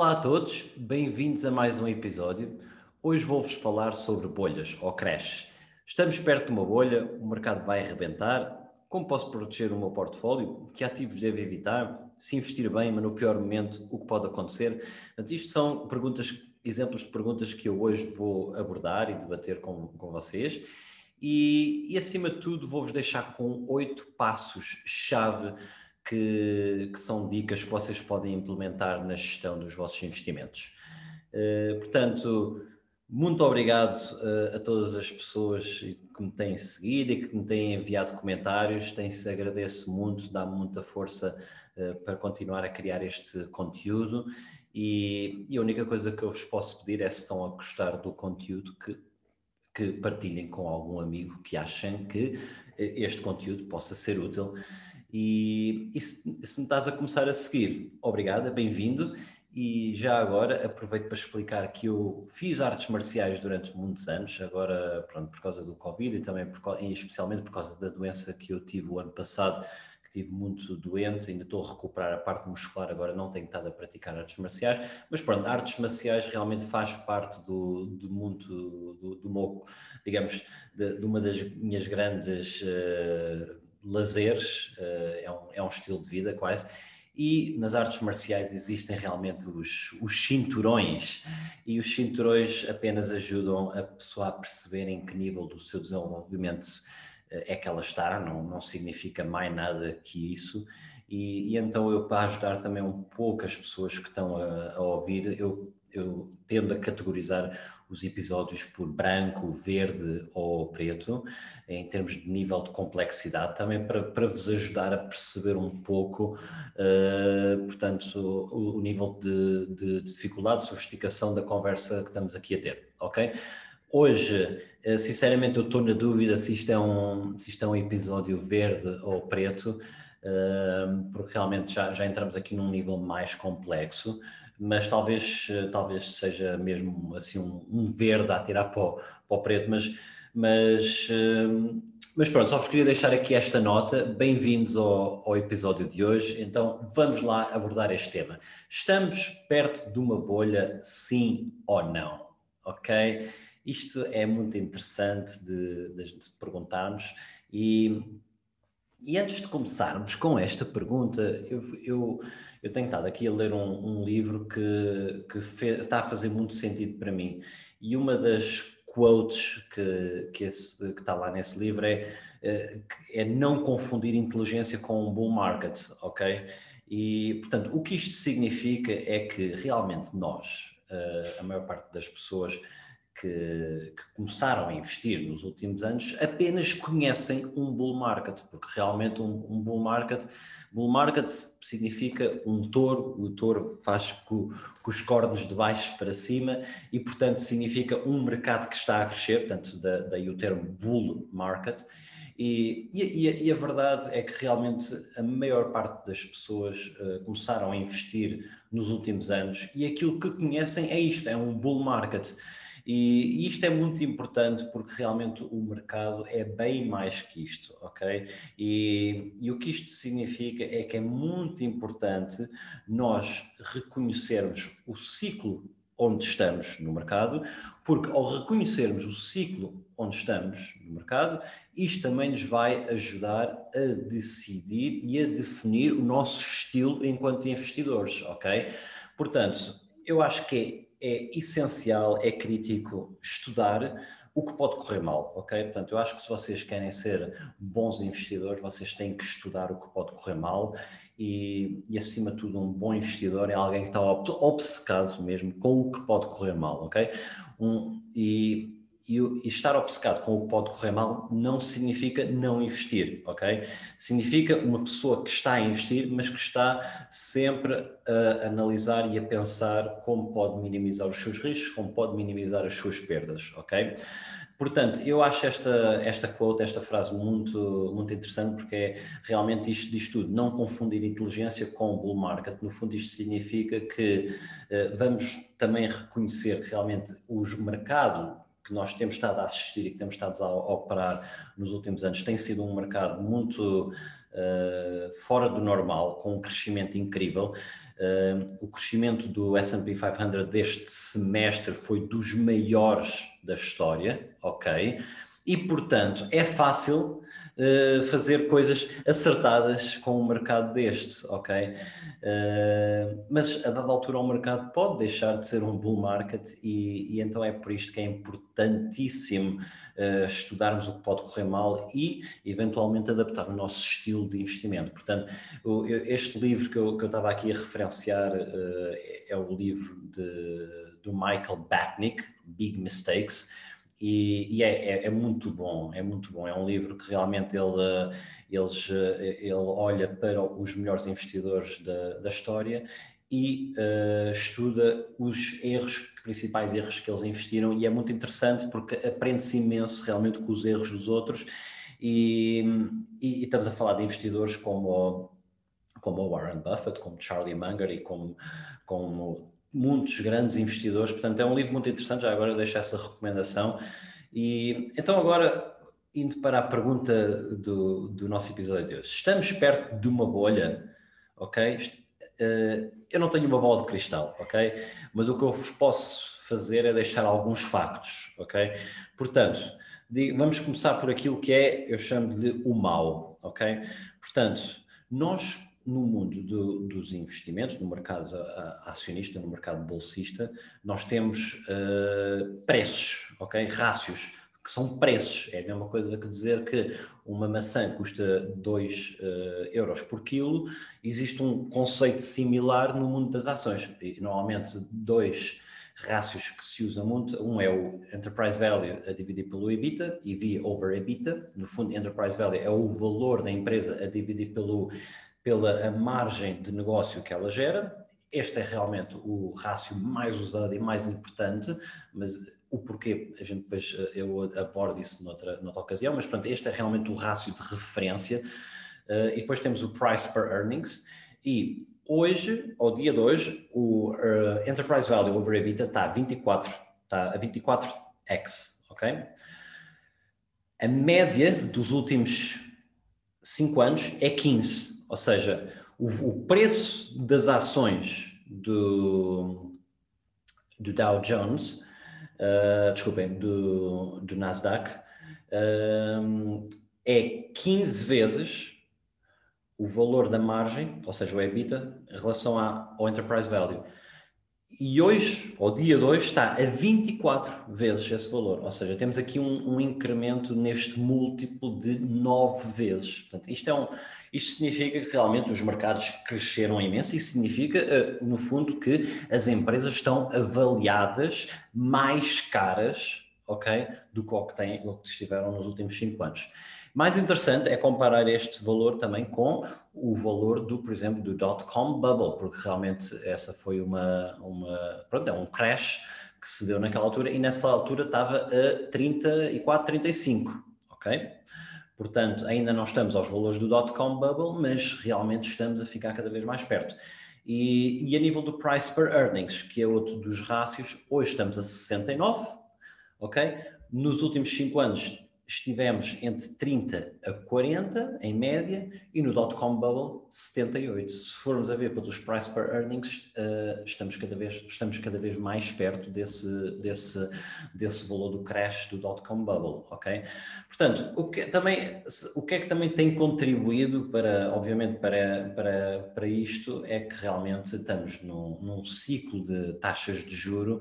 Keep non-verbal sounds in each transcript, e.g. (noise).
Olá a todos, bem-vindos a mais um episódio. Hoje vou-vos falar sobre bolhas ou crash. Estamos perto de uma bolha, o mercado vai arrebentar. Como posso proteger o meu portfólio? Que ativos devo evitar? Se investir bem, mas no pior momento, o que pode acontecer? Portanto, isto são perguntas, exemplos de perguntas que eu hoje vou abordar e debater com, com vocês. E, e acima de tudo, vou-vos deixar com oito passos-chave que, que, são dicas que vocês podem implementar na gestão dos vossos investimentos. Uh, portanto, muito obrigado uh, a todas as pessoas que me têm seguido e que me têm enviado comentários. Tem-se agradeço muito, dá-me muita força uh, para continuar a criar este conteúdo. E, e, a única coisa que eu vos posso pedir é se estão a gostar do conteúdo que, que partilhem com algum amigo que achem que este conteúdo possa ser útil. E, e se, se me estás a começar a seguir, obrigada, bem-vindo. E já agora aproveito para explicar que eu fiz artes marciais durante muitos anos, agora pronto, por causa do Covid e também por, especialmente por causa da doença que eu tive o ano passado, que tive muito doente, ainda estou a recuperar a parte muscular, agora não tenho estado a praticar artes marciais, mas pronto, artes marciais realmente faz parte do, do mundo, do, do meu, digamos, de, de, uma das minhas grandes... Uh, lazeres, uh, é, um, é um estilo de vida quase, e nas artes marciais existem realmente os, os cinturões, e os cinturões apenas ajudam a pessoa a perceber em que nível do seu desenvolvimento uh, é que ela está, não, não significa mais nada que isso. E, e, então eu para ajudar também um pouco as pessoas que estão a, a ouvir, eu, eu tendo a categorizar os episódios por branco, verde ou preto, em termos de nível de complexidade, também para, para vos ajudar a perceber um pouco, uh, portanto, o, o nível de, de, de, dificuldade, sofisticação da conversa que estamos aqui a ter, ok? Hoje, uh, sinceramente, eu estou na dúvida se isto é um, se isto é um episódio verde ou preto, porque realmente já, já entramos aqui num nível mais complexo mas talvez, talvez seja mesmo assim um, um verde a tirar para o, para o preto, mas, mas, mas pronto, só vos queria deixar aqui esta nota. Bem-vindos ao, ao episódio de hoje. Então vamos lá abordar este tema. Estamos perto de uma bolha, sim ou não? Ok? Isto é muito interessante de, de perguntarmos e, e antes de começarmos com esta pergunta, eu, eu eu tenho estado aqui a ler um, um livro que, que fez, está a fazer muito sentido para mim. E uma das quotes que, que, esse, que está lá nesse livro é, é, é não confundir inteligência com um bull market, ok? E, portanto, o que isto significa é que realmente nós, eh, a maior parte das pessoas, que, que, começaram a investir nos últimos anos apenas conhecem um bull market, porque realmente um, um bull market, bull market significa um touro, o touro faz com, com, os cornos de baixo para cima e portanto significa um mercado que está a crescer, portanto daí o termo bull market, e, e, e, a verdade é que realmente a maior parte das pessoas uh, começaram a investir nos últimos anos e aquilo que conhecem é isto, é um bull market. E, isto é muito importante porque realmente o mercado é bem mais que isto, ok? E, e o que isto significa é que é muito importante nós reconhecermos o ciclo onde estamos no mercado, porque ao reconhecermos o ciclo onde estamos no mercado, isto também nos vai ajudar a decidir e a definir o nosso estilo enquanto investidores, ok? Portanto, eu acho que é é essencial, é crítico estudar o que pode correr mal, ok? Portanto, eu acho que se vocês querem ser bons investidores, vocês têm que estudar o que pode correr mal e, e acima de tudo, um bom investidor é alguém que está obcecado mesmo com o que pode correr mal, ok? Um, e, e, e, estar obcecado com o que pode correr mal não significa não investir, ok? Significa uma pessoa que está a investir, mas que está sempre a analisar e a pensar como pode minimizar os seus riscos, como pode minimizar as suas perdas, ok? Portanto, eu acho esta, esta quote, esta frase muito, muito interessante porque é realmente isto diz tudo. Não confundir inteligência com bull market. No fundo, isto significa que uh, vamos também reconhecer realmente o mercado que nós temos estado a assistir e que temos estado a, operar nos últimos anos tem sido um mercado muito uh, fora do normal, com um crescimento incrível. Uh, o crescimento do S&P 500 deste semestre foi dos maiores da história, ok? E, portanto, é fácil uh, fazer coisas acertadas com um mercado deste, ok? Uh, mas a dada altura o mercado pode deixar de ser um bull market e, e então é por isto que é importantíssimo uh, estudarmos o que pode correr mal e eventualmente adaptar o nosso estilo de investimento. Portanto, o, este livro que eu, que eu estava aqui a referenciar é o livro de, do Michael Batnick, Big Mistakes, e, e é, é, é, muito bom, é muito bom. É um livro que realmente ele, eles, ele olha para os melhores investidores da, da história e uh, estuda os erros, principais erros que eles investiram e é muito interessante porque aprende-se imenso realmente com os erros dos outros e, e, e estamos a falar de investidores como como Warren Buffett, como Charlie Munger e como, como muitos grandes investidores, portanto é um livro muito interessante, já agora deixo essa recomendação. E então agora, indo para a pergunta do, do nosso episódio de hoje, estamos perto de uma bolha, ok? Uh, eu não tenho uma bola de cristal, ok? Mas o que eu vos posso fazer é deixar alguns factos, ok? Portanto, vamos começar por aquilo que é, eu chamo-lhe o mal, ok? Portanto, nós no mundo do, dos investimentos, no mercado acionista, no mercado bolsista, nós temos uh, preços, ok? Rácios, que são preços. É a mesma coisa que dizer que uma maçã custa 2 uh, eh, euros por quilo. Existe um conceito similar no mundo das ações. E, normalmente, dois rácios que se usa muito. Um é o Enterprise Value a dividir pelo EBITDA, EV over EBITDA. No fundo, Enterprise Value é o valor da empresa a dividir pelo pela margem de negócio que ela gera. Este é realmente o rácio mais usado e mais importante, mas o porquê, a gente depois eh, eu abordo isso noutra, noutra ocasião, mas pronto, este é realmente o rácio de referência. Uh, e depois temos o price per earnings. E hoje, ao dia de hoje, o uh, enterprise value over EBITDA está a 24, está a 24x, ok? A média dos últimos 5 anos é 15. Ou seja, o, o preço das ações do, do Dow Jones, uh, desculpem, do, do Nasdaq, uh, é 15 vezes o valor da margem, ou seja, o EBITDA, em relação ao Enterprise Value. E hoje, ao dia de hoje, está a 24 vezes esse valor. Ou seja, temos aqui um, um incremento neste múltiplo de 9 vezes. Portanto, isto é um, isto significa que realmente os mercados cresceram imenso e significa, eh, no fundo, que as empresas estão avaliadas mais caras, ok, do que o que, o que estiveram nos últimos cinco anos. Mais interessante é comparar este valor também com o valor do, por exemplo, do dot-com bubble, porque realmente essa foi uma, uma, pronto, é um crash que se deu naquela altura e nessa altura estava a 34, 35, ok? Portanto, ainda não estamos aos valores do dot-com bubble, mas realmente estamos a ficar cada vez mais perto. E, e, a nível do price per earnings, que é outro dos rácios, hoje estamos a 69, ok? Nos últimos 5 anos estivemos entre 30 a 40 em média e no dot-com bubble 78. Se formos a ver pelos price per earnings, uh, estamos, cada vez, estamos cada vez mais perto desse, desse, desse valor do crash do dot-com bubble, ok? Portanto, o que, também, o que é que também tem contribuído para, obviamente, para, para, para isto é que realmente estamos num, num ciclo de taxas de juro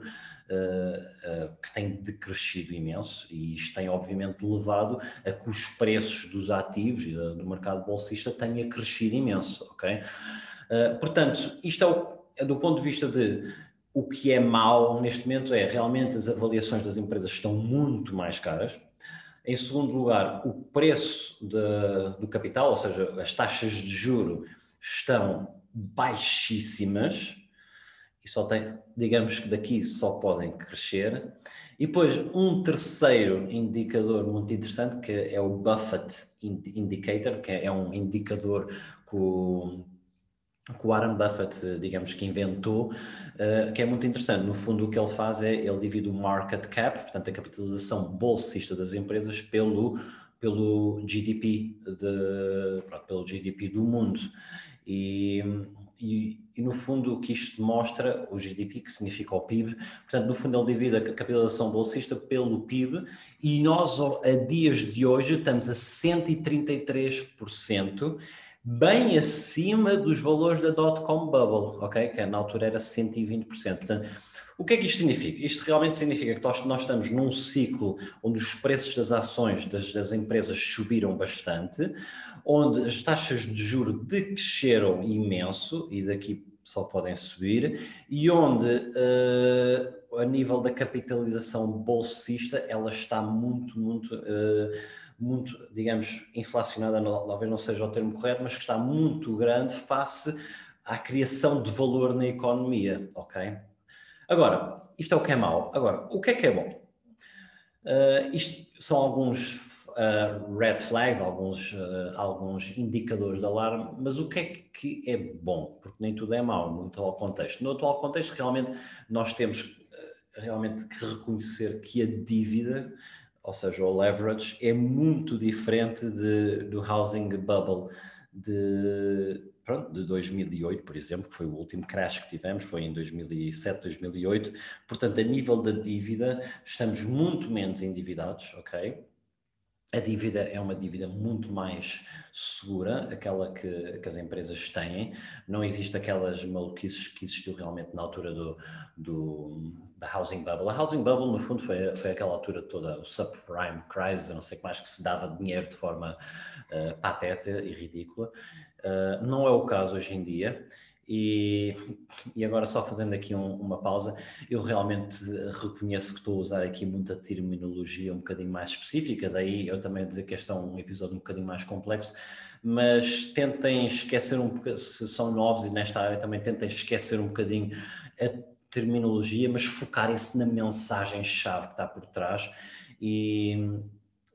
uh, uh, que tem decrescido imenso e isto tem obviamente levado a que os preços dos ativos e do mercado bolsista tenha crescido imenso, ok? Portanto, isto é, o, é do ponto de vista de o o que é mau neste momento é realmente as avaliações das empresas estão muito mais caras. Em segundo lugar, o preço de, do capital, ou seja, as taxas de juro estão baixíssimas só tem, digamos que daqui só podem crescer. E depois um terceiro indicador muito interessante que é o Buffett Indicator, que é um indicador que o, Warren Buffett, digamos que inventou, uh, que é muito interessante. No fundo, o que ele faz é ele divide o market cap, portanto, a capitalização bolsista das empresas, pelo, pelo GDP, de, pronto, pelo GDP do mundo. E, e, e, no fundo o que isto mostra, o GDP, que significa o PIB, portanto, no fundo ele divide a capitalização bolsista pelo PIB e nós, a dias de hoje, estamos a 133%, bem acima dos valores da dot-com bubble, ok? Que na altura era 120%. Portanto, o que é que isto significa? Isto realmente significa que nós, estamos num ciclo onde os preços das ações das, das, empresas subiram bastante, onde as taxas de juro decresceram imenso e daqui só podem subir, e onde uh, a nível da capitalização bolsista ela está muito, muito. Uh, muito, digamos, inflacionada, talvez não seja o termo correto, mas que está muito grande face à criação de valor na economia, ok? Agora, isto é o que é mau. Agora, o que é que é bom? Uh, isto são alguns uh, red flags, alguns, uh, alguns indicadores de alarme, mas o que é que é bom? Porque nem tudo é mau no atual contexto. No atual contexto, realmente, nós temos realmente que reconhecer que a dívida, ou seja, o leverage, é muito diferente de, do housing bubble de pronto, de 2008, por exemplo, que foi o último crash que tivemos, foi em 2007, 2008. Portanto, a nível da dívida, estamos muito menos endividados, ok? A dívida é uma dívida muito mais segura, aquela que, que as empresas têm. Não existe aquelas maluquices que existiu realmente na altura do, do, da housing bubble. A housing bubble, no fundo, foi, foi aquela altura toda, o subprime crisis, não sei que mais, que se dava dinheiro de forma uh, pateta e ridícula. Uh, não é o caso hoje em dia. E, e agora, só fazendo aqui um, uma pausa, eu realmente reconheço que estou a usar aqui muita terminologia um bocadinho mais específica, daí eu também dizer que este é um episódio um bocadinho mais complexo, mas tentem esquecer um bocadinho, se são novos e nesta área também tentem esquecer um bocadinho a terminologia, mas focarem-se na mensagem-chave que está por trás. E,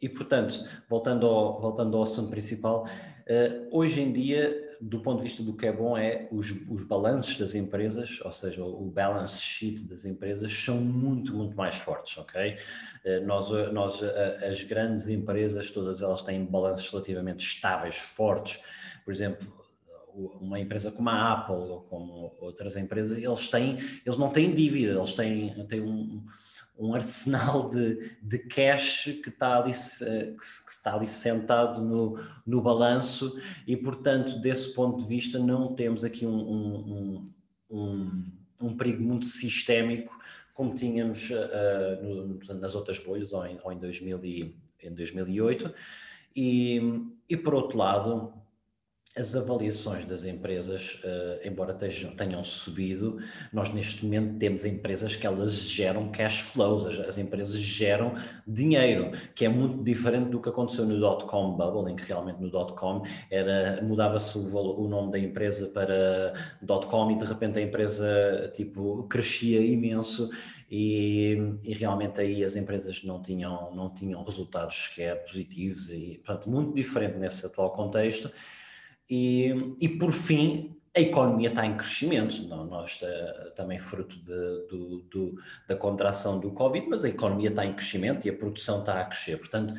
e portanto, voltando ao, voltando ao assunto principal, hoje em dia, do ponto de vista do que é bom, é os, os balanços das empresas, ou seja, o balance sheet das empresas, são muito, muito mais fortes, ok? Uh, nós, nós uh, as grandes empresas, todas elas têm balanços relativamente estáveis, fortes. Por exemplo, uma empresa como a Apple ou como outras empresas, eles têm, eles não têm dívida, eles têm, têm um um arsenal de, de cash que está ali, que está ali sentado no, no balanço e, portanto, desse ponto de vista, não temos aqui um, um, um, um perigo muito sistémico como tínhamos uh, no, nas outras bolhas ou em, ou em, 2000 e, em 2008. E, e, por outro lado, as avaliações das empresas, uh, embora tenham subido, nós neste momento temos empresas que elas geram cash flows, as, as empresas geram dinheiro, que é muito diferente do que aconteceu no dot-com bubble, em que realmente no dot-com era mudava-se o, o, nome da empresa para dot-com e de repente a empresa tipo crescia imenso e, e, realmente aí as empresas não tinham, não tinham resultados sequer positivos e portanto muito diferente nesse atual contexto e, e por fim, a economia está em crescimento, não, nós uh, também fruto de, do, do, da contração do Covid, mas a economia está em crescimento e a produção está a crescer. Portanto,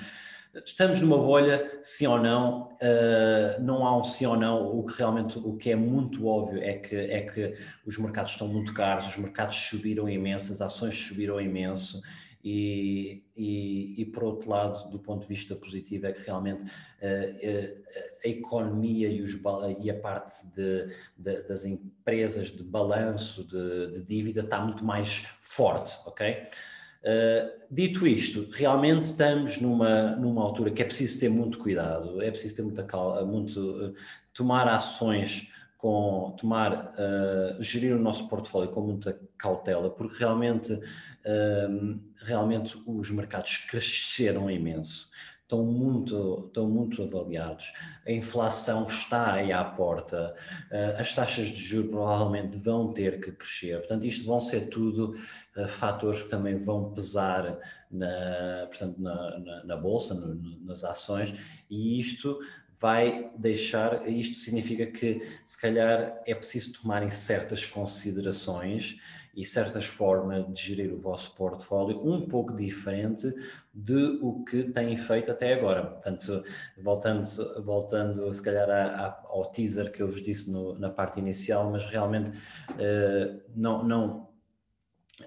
estamos numa bolha, sim ou não, uh, não há um sim ou não, o que realmente, o que é muito óbvio é que, é que os mercados estão muito caros, os mercados subiram imenso, as ações subiram imenso, e, e, e, por outro lado, do ponto de vista positivo, é que realmente uh, uh, a economia e, os, e a parte de, de, das empresas de balanço de, de, dívida está muito mais forte, ok? Uh, dito isto, realmente estamos numa, numa altura que é preciso ter muito cuidado, é preciso ter muita calma, muito, tomar ações com tomar, uh, gerir o nosso portfólio com muita cautela, porque realmente, uh, realmente os mercados cresceram imenso estão muito, estão muito avaliados. A inflação está aí à porta, uh, as taxas de juros provavelmente vão ter que crescer. Portanto, isto vão ser tudo uh, fatores que também vão pesar na, portanto, na, na, na bolsa, no, nas ações, e isto vai deixar, isto significa que se calhar é preciso tomarem certas considerações e certas formas de gerir o vosso portfólio um pouco diferente de o que têm feito até agora. Portanto, voltando, voltando se calhar a, a, ao teaser que eu vos disse no, na parte inicial, mas realmente uh, não, não,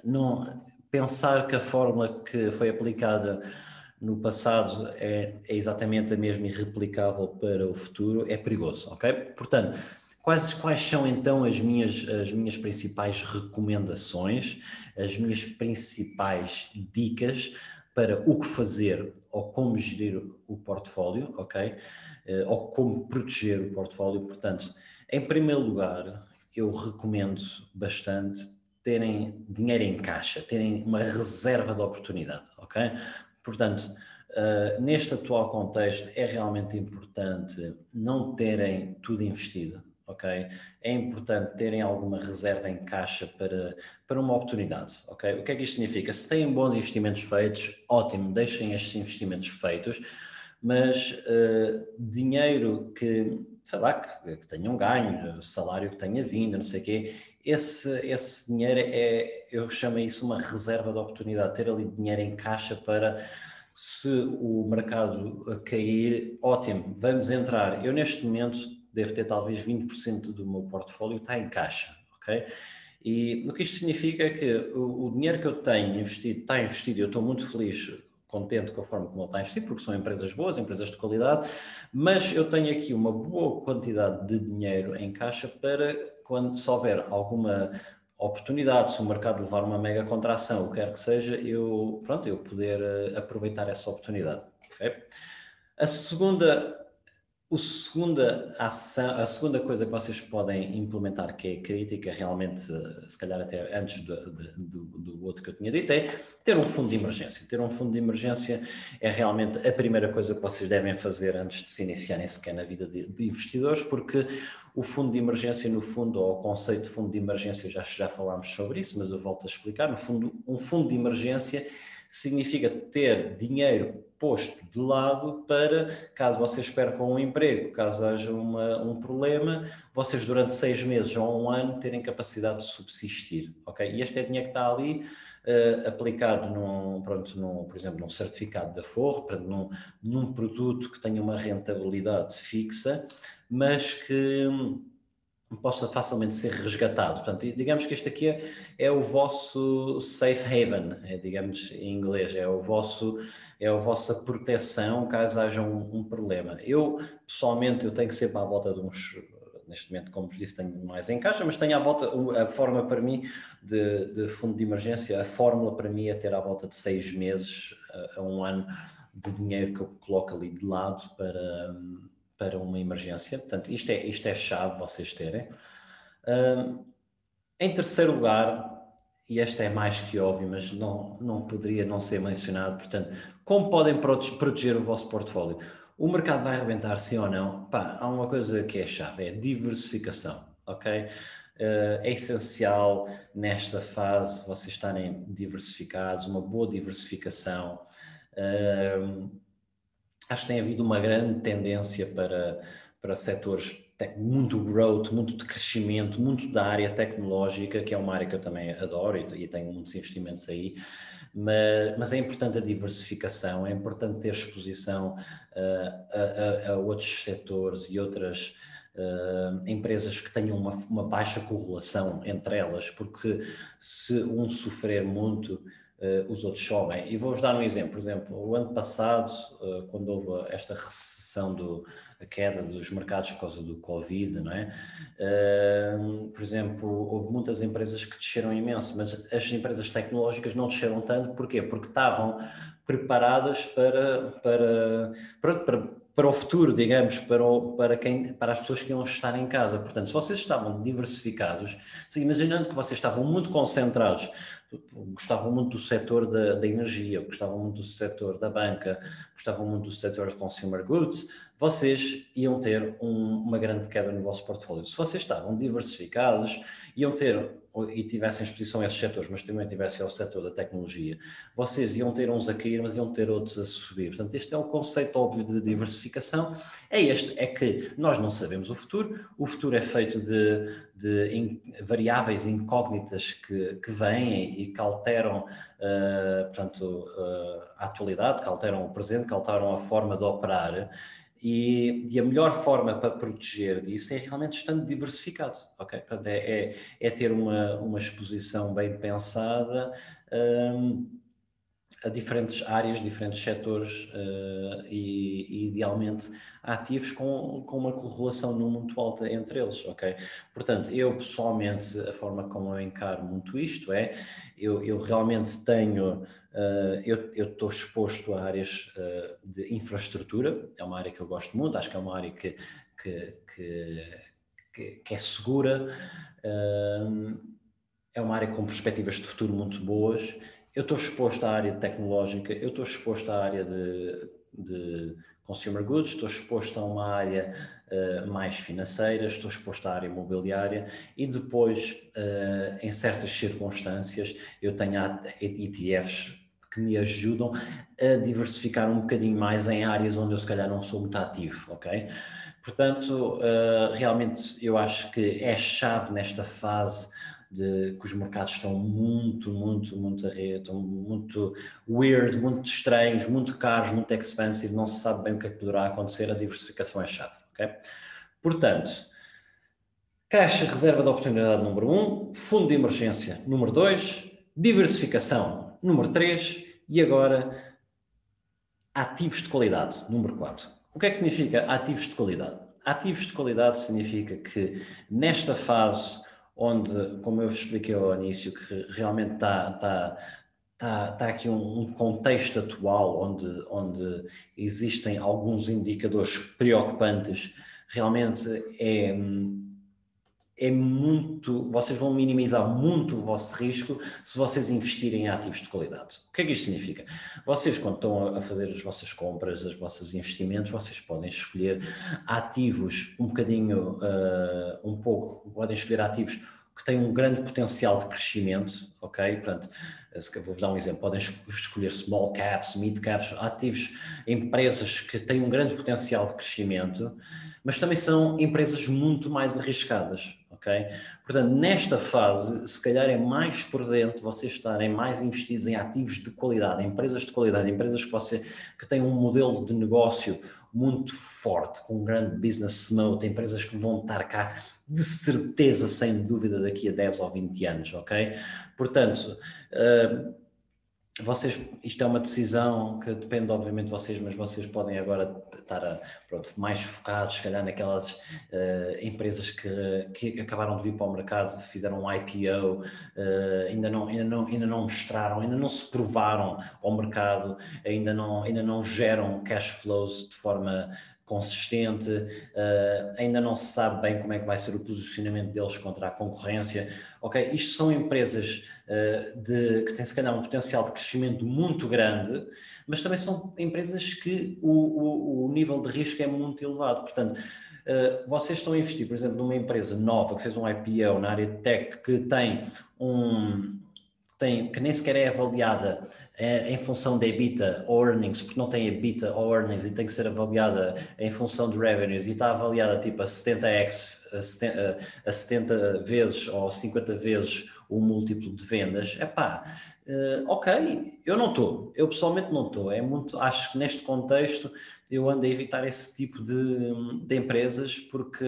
não pensar que a fórmula que foi aplicada no passado é, é exatamente a mesma e replicável para o futuro é perigoso, ok? Portanto, Quais, quais são então as minhas, as minhas principais recomendações, as minhas principais dicas para o que fazer ou como gerir o portfólio, ok? Uh, ou como proteger o portfólio. Portanto, em primeiro lugar, eu recomendo bastante terem dinheiro em caixa, terem uma reserva de oportunidade, ok? Portanto, uh, neste atual contexto é realmente importante não terem tudo investido, ok? É importante terem alguma reserva em caixa para, para uma oportunidade, ok? O que é que isto significa? Se têm bons investimentos feitos, ótimo, deixem estes investimentos feitos, mas uh, dinheiro que, sei lá, que, que tenham ganho, salário que tenha vindo, não sei o quê, esse, esse dinheiro é, eu chamo isso uma reserva de oportunidade, ter ali dinheiro em caixa para se o mercado cair, ótimo, vamos entrar. Eu neste momento devo ter talvez 20% do meu portfólio está em caixa, ok? E o que isto significa é que o, o dinheiro que eu tenho investido está investido eu estou muito feliz, contente com a forma como ele está investido, porque são empresas boas, empresas de qualidade, mas eu tenho aqui uma boa quantidade de dinheiro em caixa para quando se houver alguma oportunidade, se o mercado levar uma mega contração, o que quer que seja, eu, pronto, eu poder eh, aproveitar essa oportunidade. A segunda segunda ação, a segunda coisa que vocês podem implementar, que é crítica, realmente, se calhar até antes do, do, do, outro que eu tinha dito, é ter um fundo de emergência. Ter um fundo de emergência é realmente a primeira coisa que vocês devem fazer antes de se iniciarem sequer na vida de, de investidores, porque o fundo de emergência, no fundo, ou o conceito de fundo de emergência, já, já falámos sobre isso, mas eu volto a explicar. No fundo, um fundo de emergência significa ter dinheiro posto de lado para, caso vocês percam um emprego, caso haja uma, um problema, vocês durante seis meses ou um ano terem capacidade de subsistir, ok? E este é dinheiro que está ali uh, aplicado, num, pronto, num, por exemplo, num certificado da Forro, para num, num produto que tenha uma rentabilidade fixa, mas que possa facilmente ser resgatado. Portanto, digamos que este aqui é, é o vosso safe haven, é, digamos em inglês, é o vosso é a vossa proteção caso haja um, um, problema. Eu, pessoalmente, eu tenho sempre à volta de uns, neste momento, como vos disse, tenho mais em caixa, mas tenho à volta, a forma para mim de, de fundo de emergência, a fórmula para mim é ter à volta de seis meses a, a um ano de dinheiro que eu coloco ali de lado para, para uma emergência. Portanto, isto é, isto é chave vocês terem. Um, em terceiro lugar, e esta é mais que óbvio, mas não, não poderia não ser mencionado, portanto, como podem proteger o vosso portfólio? O mercado vai arrebentar, sim ou não? Pá, há uma coisa que é chave, é diversificação, ok? Uh, é essencial nesta fase vocês estarem diversificados, uma boa diversificação. Uh, acho que tem havido uma grande tendência para, para setores muito growth, muito de crescimento, muito da área tecnológica, que é uma área que eu também adoro e, tenho muitos investimentos aí, mas, mas, é importante a diversificação, é importante ter exposição uh, a, a, a, outros setores e outras uh, empresas que tenham uma, uma baixa correlação entre elas, porque se um sofrer muito, Uh, os outros sobem. E vou-vos dar um exemplo. Por exemplo, o ano passado, uh, quando houve esta recessão do, a queda dos mercados por causa do Covid, não é? Uh, por exemplo, houve muitas empresas que desceram imenso, mas as empresas tecnológicas não desceram tanto, porquê? Porque estavam preparadas para, para, para, para para o futuro, digamos, para, o, para, quem, para as pessoas que iam estar em casa. Portanto, se vocês estavam diversificados, imaginando que vocês estavam muito concentrados gostavam muito do setor da, da, energia, gostavam muito do setor da banca, gostavam muito do setor de consumer goods, vocês iam ter um, uma grande queda no vosso portfólio. Se vocês estavam diversificados, iam ter e tivessem exposição a esses setores, mas também tivessem ao setor da tecnologia, vocês iam ter uns a cair, mas iam ter outros a subir. Portanto, este é o conceito óbvio de diversificação. É este, é que nós não sabemos o futuro, o futuro é feito de, de in, variáveis incógnitas que, que vêm e que alteram, uh, portanto, uh, a atualidade, que alteram o presente, que alteram a forma de operar. E, e, a melhor forma para proteger disso é realmente estando diversificado, ok? Portanto, é, é, é ter uma, uma exposição bem pensada um, a diferentes áreas, diferentes setores uh, e, idealmente ativos com, com uma correlação não muito alta entre eles, ok? Portanto, eu pessoalmente, a forma como eu encaro muito isto é, eu, eu realmente tenho Uh, eu estou exposto a áreas uh, de infraestrutura, é uma área que eu gosto muito, acho que é uma área que, que, que, que é segura, é uma área com perspectivas de futuro muito boas. Eu estou exposto à área tecnológica, eu estou exposto à área de, de consumer goods, estou exposto a uma área uh, mais financeira, estou exposto à área imobiliária e depois, uh, em certas circunstâncias, eu tenho ETFs que me ajudam a diversificar um bocadinho mais em áreas onde eu se calhar não sou muito ativo, ok? Portanto, uh, realmente eu acho que é chave nesta fase de que os mercados estão muito, muito, muito estão muito weird, muito estranhos, muito caros, muito expensive, não se sabe bem o que é que poderá acontecer, a diversificação é chave, ok? Portanto, caixa reserva de oportunidade número 1, um, fundo de emergência número 2, diversificação número 3 e agora ativos de qualidade, número 4. O que é que significa ativos de qualidade? Ativos de qualidade significa que nesta fase onde, como eu vos expliquei ao início, que realmente está, aqui um, um, contexto atual onde, onde existem alguns indicadores preocupantes, realmente é é muito, vocês vão minimizar muito o vosso risco se vocês investirem em ativos de qualidade. O que é que isto significa? Vocês, quando estão a fazer as vossas compras, os vossos investimentos, vocês podem escolher ativos um bocadinho, uh, um pouco, podem escolher ativos que têm um grande potencial de crescimento, ok? Portanto, vou-vos dar um exemplo, podem escolher small caps, mid caps, ativos, empresas que têm um grande potencial de crescimento, mas também são empresas muito mais arriscadas, ok? Portanto, nesta fase, se calhar é mais prudente vocês estarem mais investidos em ativos de qualidade, empresas de qualidade, empresas que, você, que têm um modelo de negócio muito forte, com um grande business moat, empresas que vão estar cá de certeza, sem dúvida, daqui a 10 ou 20 anos, ok? Portanto, uh, vocês, isto é uma decisão que depende obviamente de vocês, mas vocês podem agora estar a, pronto, mais focados, se calhar, naquelas uh, empresas que, que acabaram de vir para o mercado, fizeram um IPO, uh, eh, ainda, não, ainda, não, ainda não mostraram, ainda não se provaram ao mercado, ainda não, ainda não geram cash flows de forma consistente, uh, ainda não se sabe bem como é que vai ser o posicionamento deles contra a concorrência. Ok, isto são empresas uh, de, que têm se calhar um potencial de crescimento muito grande, mas também são empresas que o, o, o nível de risco é muito elevado. Portanto, uh, vocês estão a investir, por exemplo, numa empresa nova que fez um IPO na área de tech, que tem um, tem, que nem sequer é avaliada é, em função da EBITDA ou earnings, porque não tem EBITDA ou earnings e tem que ser avaliada em função de revenues e está avaliada tipo a 70x, a 70, a 70 vezes ou 50 vezes o múltiplo de vendas, é pá, uh, ok, eu não estou, eu pessoalmente não estou, é muito, acho que neste contexto eu ando a evitar esse tipo de, de empresas porque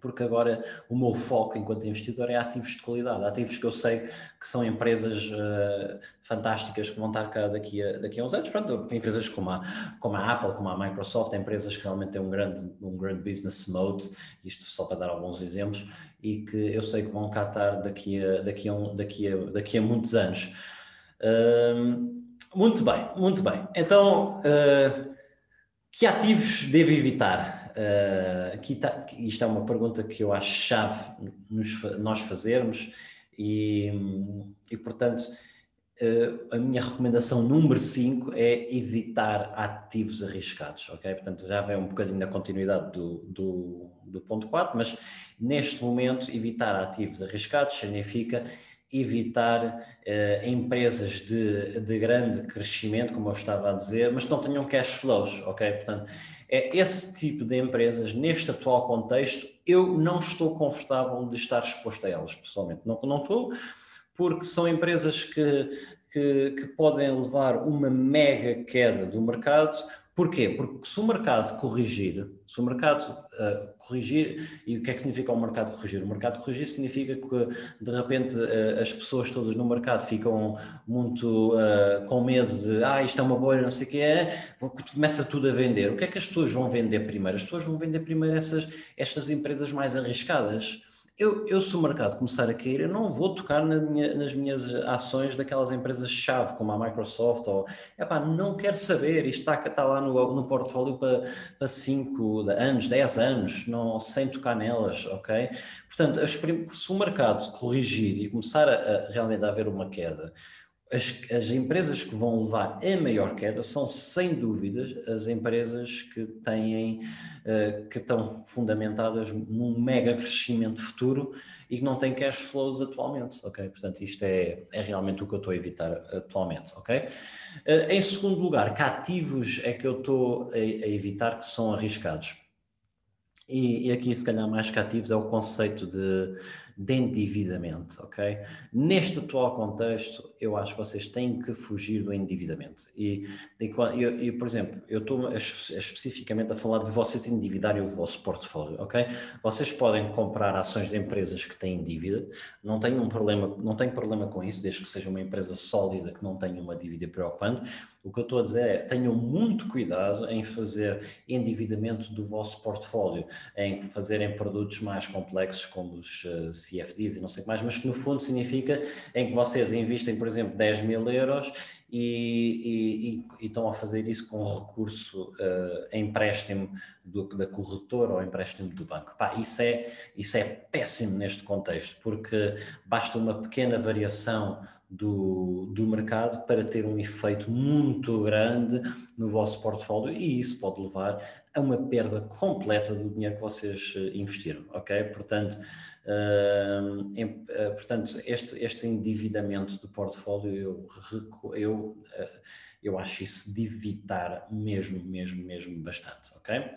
porque agora o meu foco enquanto investidor é ativos de qualidade, ativos que eu sei que são empresas uh, fantásticas que vão estar cá daqui a, daqui a uns anos, pronto, empresas como a, como a Apple, como a Microsoft, empresas que realmente têm um grande, um grande business mode, isto só para dar alguns exemplos, e que eu sei que vão cá estar daqui a, daqui a, um, daqui a, daqui a muitos anos. Uh, muito bem, muito bem. Então, uh, Que ativos devo evitar? Uh, aqui está, isto é uma pergunta que eu acho chave nos, nós fazermos e, e portanto, uh, a minha recomendação número 5 é evitar ativos arriscados, ok? Portanto, já vem um bocadinho da continuidade do, do, do ponto 4, mas neste momento, evitar ativos arriscados significa evitar uh, empresas de, de grande crescimento, como eu estava a dizer, mas que não tenham cash flows, ok? Portanto, é esse tipo de empresas, neste atual contexto, eu não estou confortável de estar exposto a elas, pessoalmente. Não, não estou, porque são empresas que, que, que podem levar uma mega queda do mercado Porquê? Porque se o mercado corrigir, se o mercado uh, corrigir, e o que é que significa o mercado corrigir? O mercado corrigir significa que de repente uh, as pessoas todas no mercado ficam muito uh, com medo de ah, isto é uma bolha, não sei o que é, começa tudo a vender. O que é que as pessoas vão vender primeiro? As pessoas vão vender primeiro essas, estas empresas mais arriscadas eu, eu, se o mercado começar a cair, eu não vou tocar na minha, nas minhas ações daquelas empresas-chave, como a Microsoft, ou, epá, não quero saber, isto está, está lá no, no portfólio para 5 anos, 10 anos, não, sem tocar nelas, ok? Portanto, se o mercado corrigir e começar a, a realmente a haver uma queda, as, as, empresas que vão levar a maior queda são, sem dúvidas, as empresas que têm, uh, que estão fundamentadas num mega crescimento futuro e que não têm cash flows atualmente, ok? Portanto, isto é, é realmente o que eu estou a evitar atualmente, ok? Uh, em segundo lugar, que ativos é que eu estou a, a evitar que são arriscados? E, e, aqui, se calhar, mais cativos é o conceito de, de endividamento, ok? Neste atual contexto, eu acho que vocês têm que fugir do endividamento. E, e, por exemplo, eu estou especificamente a falar de vocês endividarem o vosso portfólio, ok? Vocês podem comprar ações de empresas que têm dívida, não tenho um problema, não tenho problema com isso, desde que seja uma empresa sólida que não tenha uma dívida preocupante. O que eu estou a dizer é tenham muito cuidado em fazer endividamento do vosso portfólio, em fazerem produtos mais complexos como os eh, CFDs e não sei o que mais, mas que no fundo significa em que vocês investem, por exemplo, 10 mil euros e, e, e, estão a fazer isso com recurso uh, empréstimo do, da corretora ou empréstimo do banco. Pá, isso, é, isso é péssimo neste contexto, porque basta uma pequena variação do, do mercado para ter um efeito muito grande no vosso portfólio e isso pode levar a uma perda completa do dinheiro que vocês eh, investiram, ok? Portanto, uh, portanto este, este endividamento do portfólio eu, eu, uh, eu acho isso de evitar mesmo, mesmo, mesmo bastante, ok?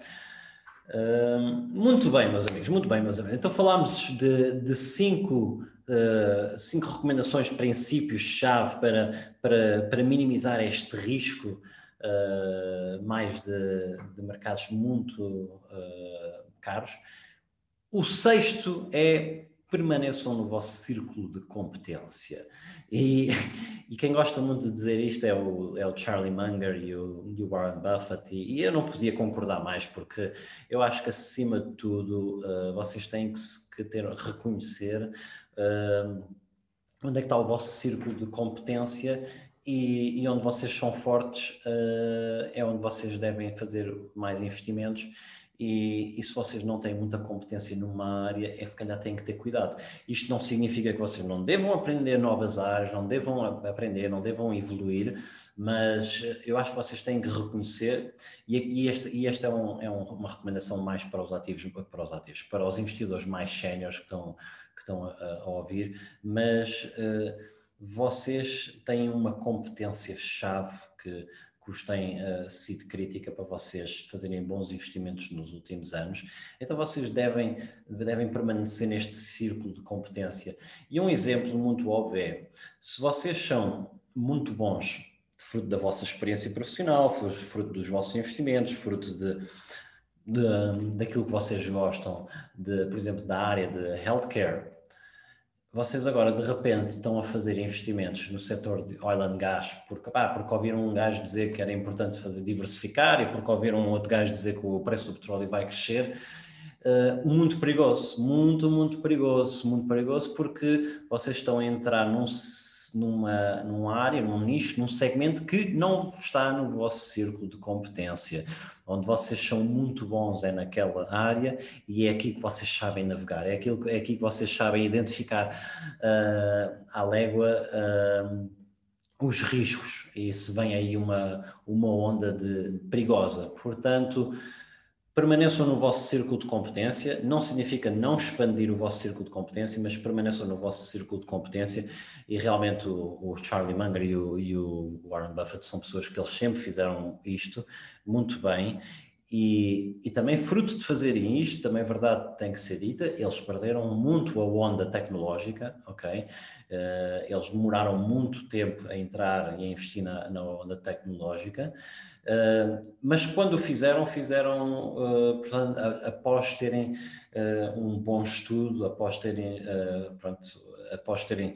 muito bem, meus amigos, muito bem, meus amigos. Então falámos de, de cinco uh, cinco recomendações, princípios-chave para, para, para minimizar este risco uh, mais de, de, mercados muito uh, caros. O sexto é permaneçam no vosso círculo de competência. E, (laughs) e, quem gosta muito de dizer isto é o, é o Charlie Munger e o, e o Warren Buffett, e, e, eu não podia concordar mais, porque eu acho que acima de tudo uh, vocês têm que, que ter, reconhecer uh, onde é que está o vosso círculo de competência e, e onde vocês são fortes uh, é onde vocês devem fazer mais investimentos e, e, se vocês não têm muita competência numa área, é se calhar têm que ter cuidado. Isto não significa que vocês não devam aprender novas áreas, não devam aprender, não devam evoluir, mas eu acho que vocês têm que reconhecer, e, e este, e este é, um, é um, uma recomendação mais para os ativos, para os ativos, para os investidores mais séniores que estão que estão a, a ouvir, mas uh, vocês têm uma competência-chave que, que os tem uh, sido crítica para vocês fazerem bons investimentos nos últimos anos. Então vocês devem, devem permanecer neste círculo de competência. E um exemplo muito óbvio é, se vocês são muito bons fruto da vossa experiência profissional, fruto dos vossos investimentos, fruto de de, daquilo que vocês gostam, de, por exemplo, da área de healthcare, vocês agora de repente estão a fazer investimentos no setor de oil and gas, porque, pá, porque ouviram um gajo dizer que era importante fazer diversificar e porque ouviram outro gajo dizer que o preço do petróleo vai crescer, uh, muito perigoso, muito, muito perigoso, muito perigoso, porque vocês estão a entrar num, numa, numa área, num nicho, num segmento que não está no vosso círculo de competência, onde vocês são muito bons é naquela área e é aqui que vocês sabem navegar, é, aquilo, é aqui que vocês sabem identificar uh, à légua uh, os riscos. E se vem aí uma, uma onda de, perigosa. Portanto, permaneçam no vosso círculo de competência, não significa não expandir o vosso círculo de competência, mas permaneçam no vosso círculo de competência. E realmente o, o Charlie Munger e o, e o, Warren Buffett são pessoas que eles sempre fizeram isto muito bem e, e também fruto de fazerem isto, também é verdade tem que ser dita, eles perderam muito a onda tecnológica, ok? Uh, eles demoraram muito tempo a entrar e a investir na, na onda tecnológica, Uh, mas quando o fizeram, fizeram uh, portanto, a, após terem um bom estudo, após terem, pronto, após terem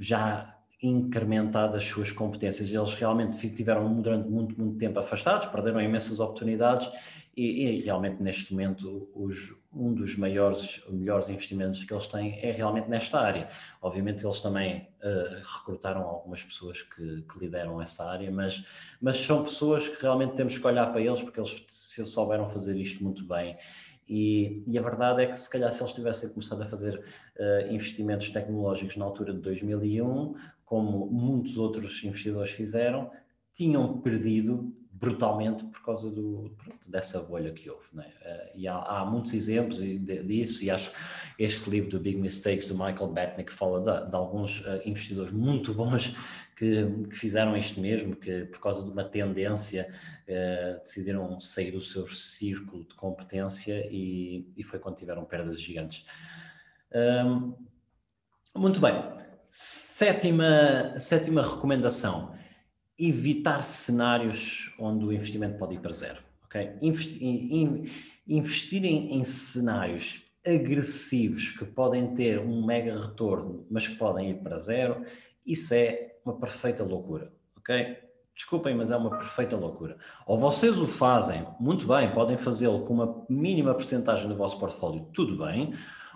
já incrementado as suas competências. Eles realmente tiveram durante muito, muito tempo afastados, perderam imensas oportunidades e, e realmente neste momento os, um dos maiores, melhores investimentos que eles têm é realmente nesta área. Obviamente eles também uh, recrutaram algumas pessoas que, que, lideram essa área, mas, mas são pessoas que realmente temos que olhar para eles porque eles se souberam fazer isto muito bem. E, e, a verdade é que se calhar se eles tivessem começado a fazer uh, investimentos tecnológicos na altura de 2001, como muitos outros investidores fizeram, tinham perdido brutalmente por causa do, pronto, dessa bolha que houve. Né? E há, há, muitos exemplos disso, e acho este livro do Big Mistakes do Michael Batnick fala de, de alguns uh, investidores muito bons que, que, fizeram isto mesmo, que por causa de uma tendência uh, decidiram sair do seu círculo de competência e, e foi quando tiveram perdas gigantes. Um, muito bem. Sétima, sétima recomendação evitar cenários onde o investimento pode ir para zero. Okay? Investir, investirem em cenários agressivos que podem ter um mega retorno, mas que podem ir para zero, isso é uma perfeita loucura. Ok? Desculpem, mas é uma perfeita loucura. Ou vocês o fazem, muito bem, podem fazê-lo com uma mínima porcentagem do vosso portfólio, tudo bem.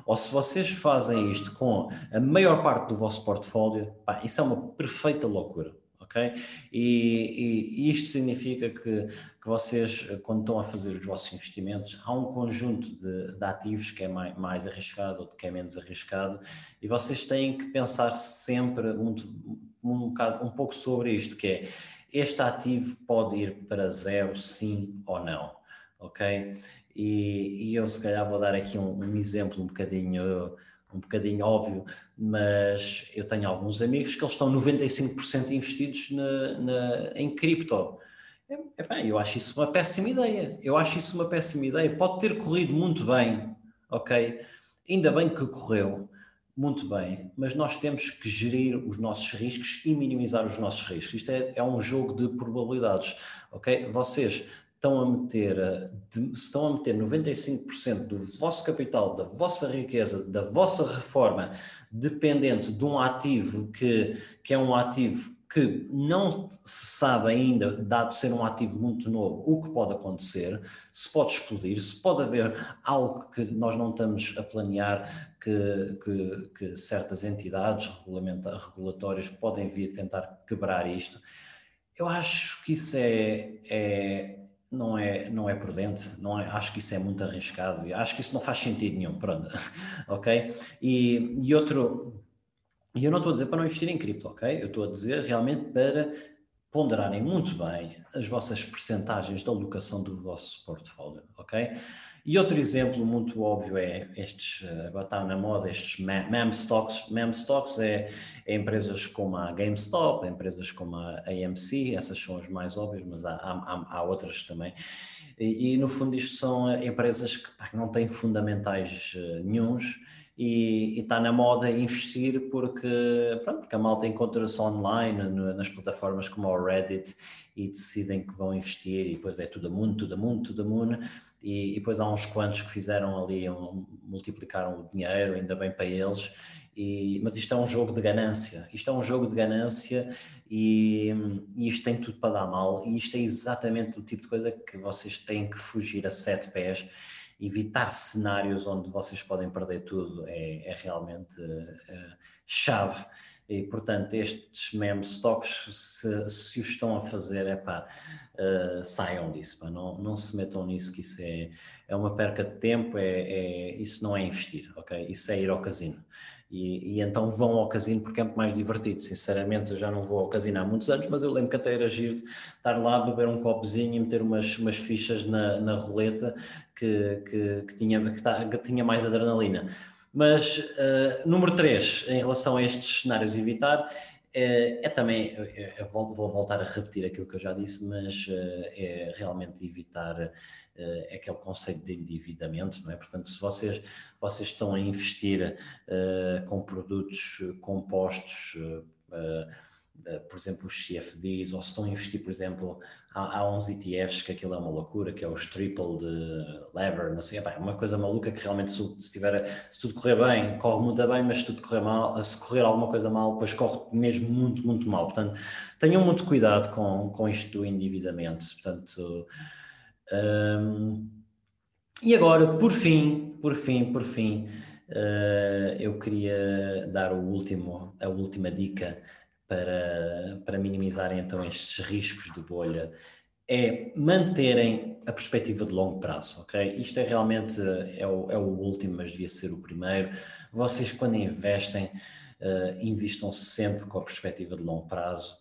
Ou se vocês fazem isto com a maior parte do vosso portfólio, pá, isso é uma perfeita loucura ok? E, e isto significa que, que vocês, quando estão a fazer os vossos investimentos, há um conjunto de, de ativos que é mais, mais arriscado, outro que é menos arriscado, e vocês têm que pensar sempre um, um, bocado, um pouco sobre isto, que é este ativo pode ir para zero, sim ou não, ok? E, e eu se calhar vou dar aqui um, um exemplo um bocadinho um bocadinho óbvio, mas eu tenho alguns amigos que eles estão 95% investidos na, na, em cripto. É, bem, eu acho isso uma péssima ideia. Eu acho isso uma péssima ideia. Pode ter corrido muito bem, ok? Ainda bem que correu muito bem, mas nós temos que gerir os nossos riscos e minimizar os nossos riscos. Isto é, é um jogo de probabilidades, ok? Vocês estão a meter, eh, de, estão a meter 95% do vosso capital, da vossa riqueza, da vossa reforma, dependente de um ativo que, que é um ativo que não se sabe ainda, dado ser um ativo muito novo, o que pode acontecer, se pode explodir, se pode haver algo que nós não estamos a planear, que, que, que certas entidades regulatórias podem vir tentar quebrar isto. Eu acho que isso é, é, não é, não é prudente, não é, acho que isso é muito arriscado e acho que isso não faz sentido nenhum, pronto, (laughs) ok? E, e outro, e eu não estou a dizer para não investir em cripto, ok? Eu estou a dizer realmente para ponderarem muito bem as vossas percentagens de alocação do vosso portfólio, ok? E outro exemplo muito óbvio é estes, eh, agora está na moda, estes mem stocks. Mem stocks é, é, empresas como a GameStop, empresas como a AMC, essas são as mais óbvias, mas há, há, há outras também. E, e, no fundo isto são eh, empresas que, pá, não têm fundamentais uh, nenhums e, está na moda investir porque, pronto, porque a malta encontra-se online no, nas plataformas como o Reddit e decidem que vão investir e depois é tudo a mundo, tudo a mundo, tudo mundo. E, e, depois há uns quantos que fizeram ali, um, multiplicaram o dinheiro, ainda bem para eles, e, mas isto é um jogo de ganância, isto é um jogo de ganância e, e, isto tem tudo para dar mal, e isto é exatamente o tipo de coisa que vocês têm que fugir a sete pés, evitar cenários onde vocês podem perder tudo é, é realmente uh, chave E, portanto, estes meme stocks, se, se o estão a fazer, é pá, uh, saiam disso, pá, não, não se metam nisso, que isso é, é uma perca de tempo, é, é, isso não é investir, ok? Isso é ir ao casino. E, e, então vão ao casino porque é muito mais divertido. Sinceramente, eu já não vou ao casino há muitos anos, mas eu lembro que até era giro de estar lá, beber um copozinho e meter umas, umas fichas na, na roleta que, que, que, tinha, que, tá, que tinha mais adrenalina. Mas uh, número 3, em relação a estes cenários evitar, é, é também, eu vou, vou, voltar a repetir aquilo que eu já disse, mas uh, é realmente evitar uh, aquele conceito de endividamento, não é? Portanto, se vocês, vocês estão a investir com produtos compostos eh, por exemplo, os CFDs, ou se estão a investir, por exemplo, há, há uns ETFs que aquilo é uma loucura, que é os triple de lever, não sei, é uma coisa maluca que realmente se, se, tiver, se tudo correr bem, corre muito bem, mas se tudo correr mal, se correr alguma coisa mal, depois corre mesmo muito, muito mal. Portanto, tenham muito cuidado com, com isto do endividamento. Portanto, um, e agora, por fim, por fim, por fim, uh, eu queria dar o último, a última dica para, para minimizarem então estes riscos de bolha é manterem a perspectiva de longo prazo, ok? Isto é realmente é o, é o último, mas devia ser o primeiro. Vocês, quando investem, uh, investam sempre com a perspectiva de longo prazo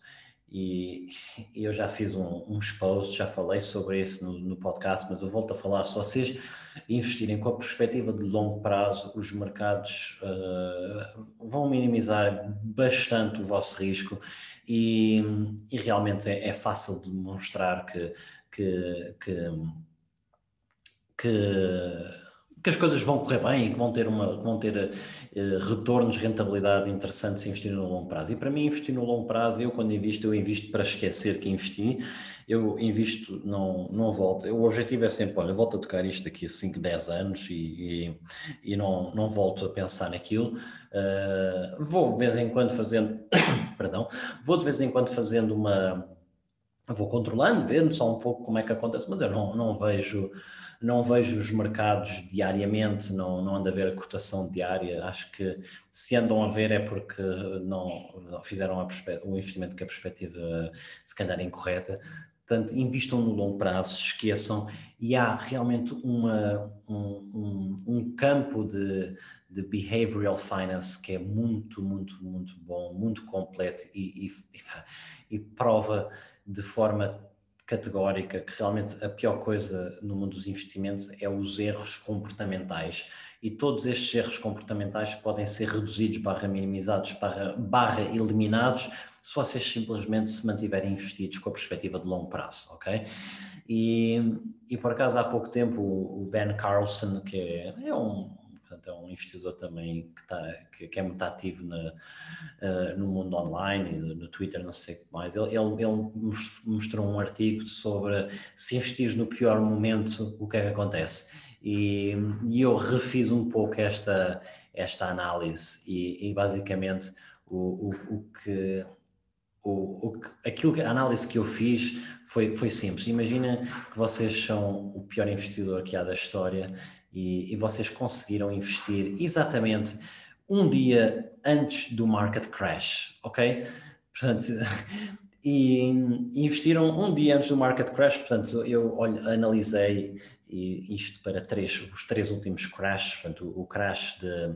e, eu já fiz um, uns posts, já falei sobre isso no, no, podcast, mas eu volto a falar, se vocês investirem com a perspectiva de longo prazo, os mercados uh, vão minimizar bastante o vosso risco e, e realmente é, é, fácil de demonstrar que, que, que, que que as coisas vão correr bem e que vão ter, uma, que vão ter uh, retornos, rentabilidade interessantes se investir no longo prazo. E para mim, investir no longo prazo, eu quando invisto, eu invisto para esquecer que investi, eu invisto, não, não volto. O objetivo é sempre, olha, volto a tocar isto daqui a 5, 10 anos e, e, e, não, não volto a pensar naquilo. Uh, vou de vez em quando fazendo, (coughs) perdão, vou de vez em quando fazendo uma, vou controlando, vendo só um pouco como é que acontece, mas eu não, não vejo não vejo os mercados diariamente, não, não ando a ver a cotação diária. Acho que se andam a ver é porque não, fizeram o investimento com a perspectiva se calhar incorreta. Portanto, investam no longo prazo, esqueçam, e há realmente uma, um, um, um campo de, de behavioral finance que é muito, muito, muito bom, muito completo e, e, e prova de forma categórica que realmente a pior coisa no mundo dos investimentos é os erros comportamentais e todos estes erros comportamentais podem ser reduzidos barra minimizados barra, barra eliminados se vocês simplesmente se mantiverem investidos com a perspectiva de longo prazo, ok? E, e por acaso há pouco tempo o Ben Carlson, que é, é um é um investidor também que, está, que, que é muito ativo na, uh, no mundo online no Twitter, não sei o que mais. Ele, ele, ele, mostrou um artigo sobre se investires no pior momento, o que é que acontece. E, e eu refiz um pouco esta, esta análise e, e basicamente o, o, o que o, o, aquilo, a análise que eu fiz foi, foi simples. Imagina que vocês são o pior investidor que há da história e, e vocês conseguiram investir exatamente um dia antes do market crash, ok? Portanto, (laughs) e investiram um dia antes do market crash, portanto, eu olho, analisei isto para três, os três últimos crashes, portanto, o crash de,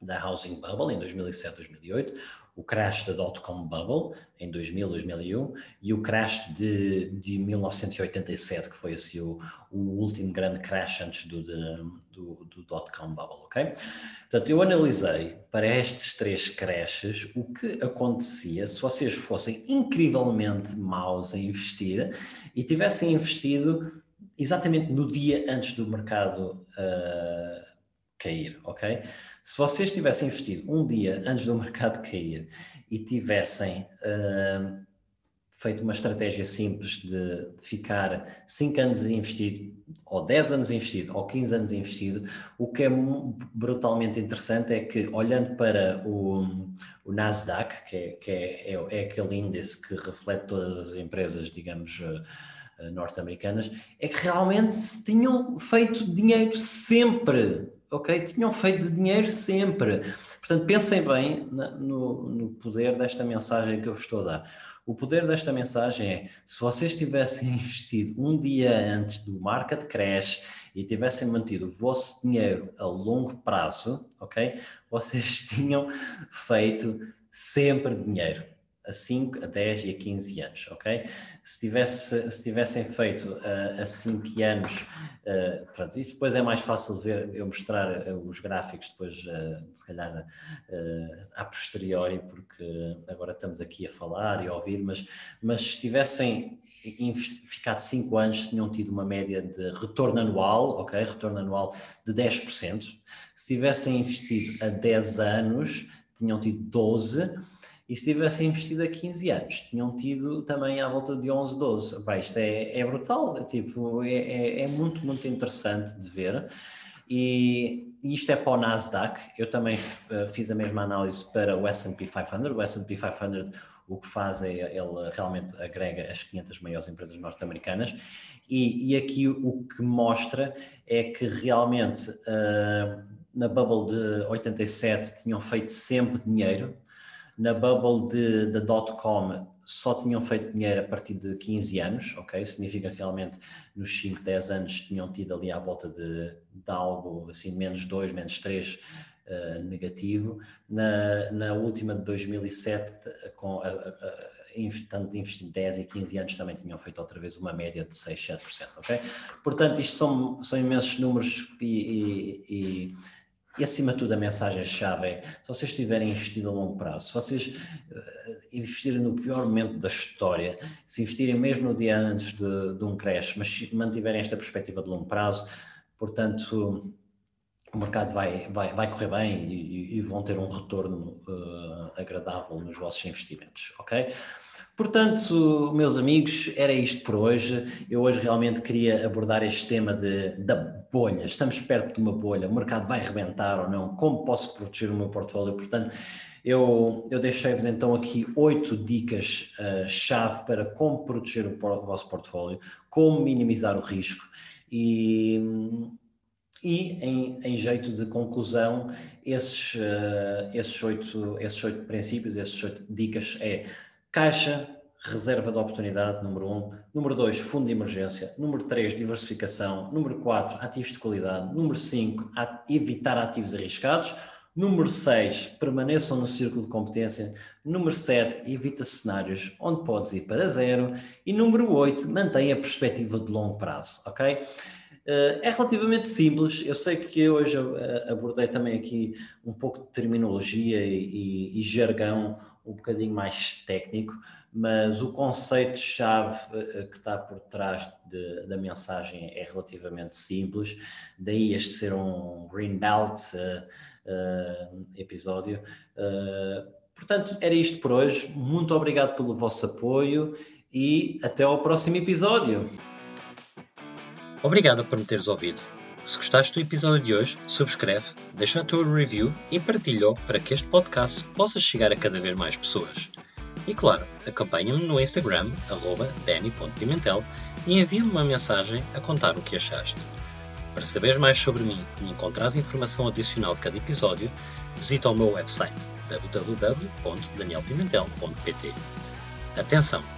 da housing bubble em 2007, 2008, o crash da dot-com bubble em 2000, 2001 e o crash de, de 1987, que foi assim o, o último grande crash antes do, do, do dot-com bubble, ok? Portanto, eu analisei para estes três crashes o que acontecia se vocês fossem incrivelmente maus a investir e tivessem investido exatamente no dia antes do mercado uh, cair, ok? Se vocês tivessem investido um dia antes do (laughs) mercado cair e tivessem uh, feito uma estratégia simples de, de ficar 5 anos investido, ou 10 anos investido, ou 15 anos investido, o que é brutalmente interessante é que, olhando para o, o Nasdaq, que, é, que é, é, é, aquele índice que reflete todas as empresas, digamos, uh, norte-americanas, é que realmente tinham feito dinheiro sempre ok? Tinham feito dinheiro sempre. Portanto, pensem bem no, no poder desta mensagem que eu vos estou a dar. O poder desta mensagem é: se vocês tivessem (laughs) investido um dia antes do market crash e tivessem mantido o vosso dinheiro a longo prazo, ok? Vocês (laughs) tinham feito sempre dinheiro a 5, a 10 e a 15 anos, ok? Se, tivesse, se tivessem feito uh, a 5 anos, uh, pronto, isso depois é mais fácil ver, eu mostrar uh, os gráficos depois, uh, se calhar, a posteriori, porque agora estamos aqui a falar e a ouvir, mas, mas se tivessem ficado 5 anos, tinham tido uma média de retorno anual, ok? Retorno anual de 10%. Se tivessem investido a 10 anos, tinham tido 12%. E se tivessem investido a 15 anos, tinham tido também à volta de 11, 12. Bem, isto é, é brutal, tipo, é, é, é, muito, muito interessante de ver. E isto é para o Nasdaq. Eu também eh, fiz a mesma análise para o S&P 500. O S&P 500 o que faz é ele realmente agrega as 500 maiores empresas norte-americanas e, e, aqui o que mostra é que realmente uh, na bubble de 87 tinham feito sempre dinheiro, na bubble de, de dot-com só tinham feito dinheiro a partir de 15 anos, ok? Significa que realmente nos 5, 10 anos tinham tido ali à volta de, de algo assim, menos 2, menos 3 uh, eh, negativo. Na, na última de 2007, com a, a, tanto investindo 10 e 15 anos também tinham feito outra vez uma média de 6, 7%, ok? Portanto, isto são, são imensos números e, e, e e acima de tudo a mensagem-chave é, se vocês tiverem investido a longo prazo, se vocês uh, investirem no pior momento da história, se investirem mesmo no dia antes de, de um crash, mas mantiverem esta perspectiva de longo prazo, portanto o mercado vai, vai, vai correr bem e, e vão ter um retorno uh, agradável nos vossos investimentos, ok? Portanto, meus amigos, era isto por hoje. Eu hoje realmente queria abordar este tema de, da bolha. Estamos perto de uma bolha, o mercado vai rebentar ou não? Como posso proteger o meu portfólio? Portanto, eu, eu deixei-vos então aqui oito dicas-chave uh, para como proteger o, o vosso portfólio, como minimizar o risco e e, em, em, jeito de conclusão, esses, uh, esses, oito, esses oito princípios, esses oito dicas é caixa, reserva de oportunidade, número um. Número dois, fundo de emergência. Número três, diversificação. Número quatro, ativos de qualidade. Número cinco, evitar ativos arriscados. Número 6, permaneçam no círculo de competência. Número 7, evita cenários onde podes ir para zero. E número 8, mantenha a perspectiva de longo prazo, ok? Eh, é relativamente simples. Eu sei que hoje eh, abordei também aqui um pouco de terminologia e, e, e jargão um bocadinho mais técnico, mas o conceito-chave eh, que está por trás de, da mensagem é relativamente simples. Daí este ser um Green Belt uh, uh, episódio. Uh, portanto, era isto por hoje. Muito obrigado pelo vosso apoio e até ao próximo episódio. Obrigado por me teres ouvido. Se gostaste do episódio de hoje, subscreve, deixa a tua review e partilha para que este podcast possa chegar a cada vez mais pessoas. E claro, acompanha-me no Instagram, danny.pimentel, e envia-me uma mensagem a contar o que achaste. Para saberes mais sobre mim e encontrares informação adicional de cada episódio, visita o meu website www.danielpimentel.pt. Atenção!